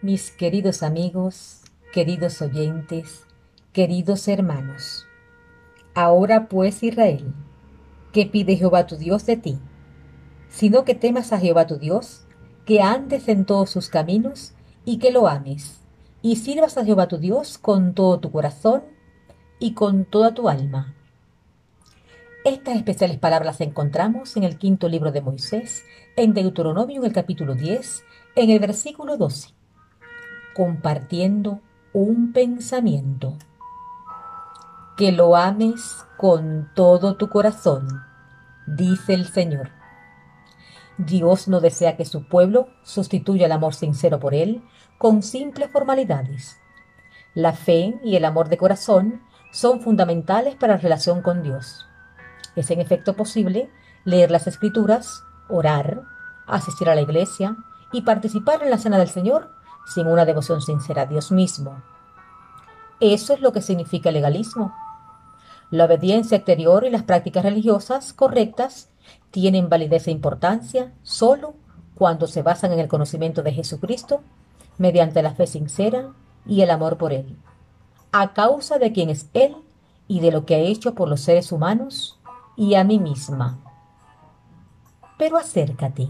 mis queridos amigos, queridos oyentes, queridos hermanos. Ahora pues, Israel, ¿qué pide Jehová tu Dios de ti? Sino que temas a Jehová tu Dios, que andes en todos sus caminos y que lo ames, y sirvas a Jehová tu Dios con todo tu corazón y con toda tu alma. Estas especiales palabras encontramos en el quinto libro de Moisés, en Deuteronomio en el capítulo 10, en el versículo 12 compartiendo un pensamiento. Que lo ames con todo tu corazón, dice el Señor. Dios no desea que su pueblo sustituya el amor sincero por Él con simples formalidades. La fe y el amor de corazón son fundamentales para la relación con Dios. Es en efecto posible leer las escrituras, orar, asistir a la iglesia y participar en la cena del Señor sin una devoción sincera a Dios mismo. Eso es lo que significa el legalismo. La obediencia exterior y las prácticas religiosas correctas tienen validez e importancia solo cuando se basan en el conocimiento de Jesucristo mediante la fe sincera y el amor por Él, a causa de quién es Él y de lo que ha hecho por los seres humanos y a mí misma. Pero acércate,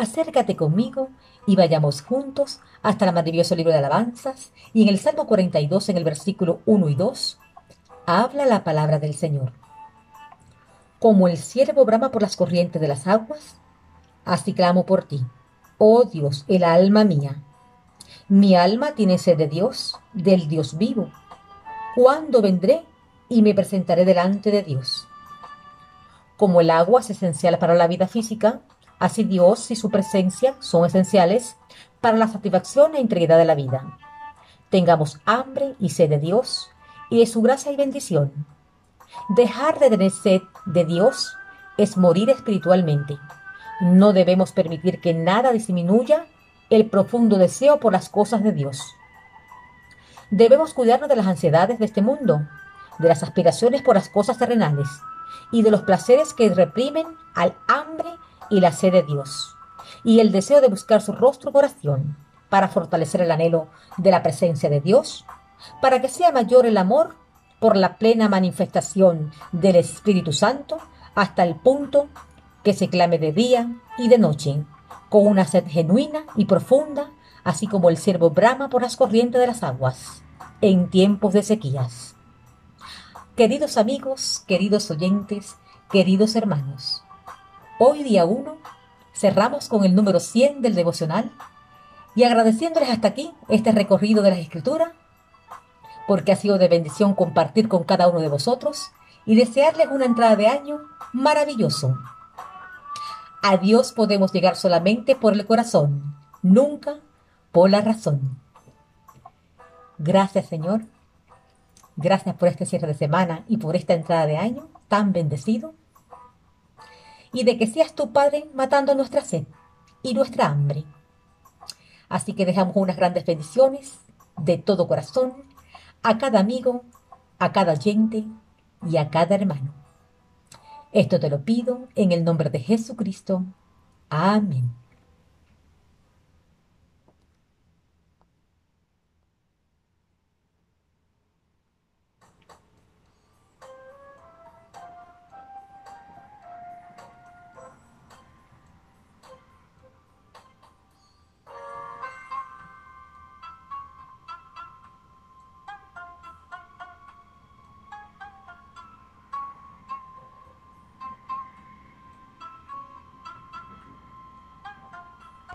acércate conmigo y vayamos juntos hasta el maravilloso libro de alabanzas y en el Salmo 42 en el versículo 1 y 2 habla la palabra del Señor. Como el ciervo brama por las corrientes de las aguas, así clamo por ti, oh Dios, el alma mía. Mi alma tiene sed de Dios, del Dios vivo. ¿Cuándo vendré y me presentaré delante de Dios? Como el agua es esencial para la vida física, Así Dios y su presencia son esenciales para la satisfacción e integridad de la vida. Tengamos hambre y sed de Dios y de su gracia y bendición. Dejar de tener sed de Dios es morir espiritualmente. No debemos permitir que nada disminuya el profundo deseo por las cosas de Dios. Debemos cuidarnos de las ansiedades de este mundo, de las aspiraciones por las cosas terrenales y de los placeres que reprimen al hambre y la sed de Dios, y el deseo de buscar su rostro oración para fortalecer el anhelo de la presencia de Dios, para que sea mayor el amor por la plena manifestación del Espíritu Santo hasta el punto que se clame de día y de noche, con una sed genuina y profunda, así como el siervo brama por las corrientes de las aguas, en tiempos de sequías. Queridos amigos, queridos oyentes, queridos hermanos, Hoy día 1 cerramos con el número 100 del devocional y agradeciéndoles hasta aquí este recorrido de las escrituras, porque ha sido de bendición compartir con cada uno de vosotros y desearles una entrada de año maravilloso. A Dios podemos llegar solamente por el corazón, nunca por la razón. Gracias Señor. Gracias por este cierre de semana y por esta entrada de año tan bendecido y de que seas tu Padre matando nuestra sed y nuestra hambre. Así que dejamos unas grandes bendiciones de todo corazón a cada amigo, a cada oyente y a cada hermano. Esto te lo pido en el nombre de Jesucristo. Amén.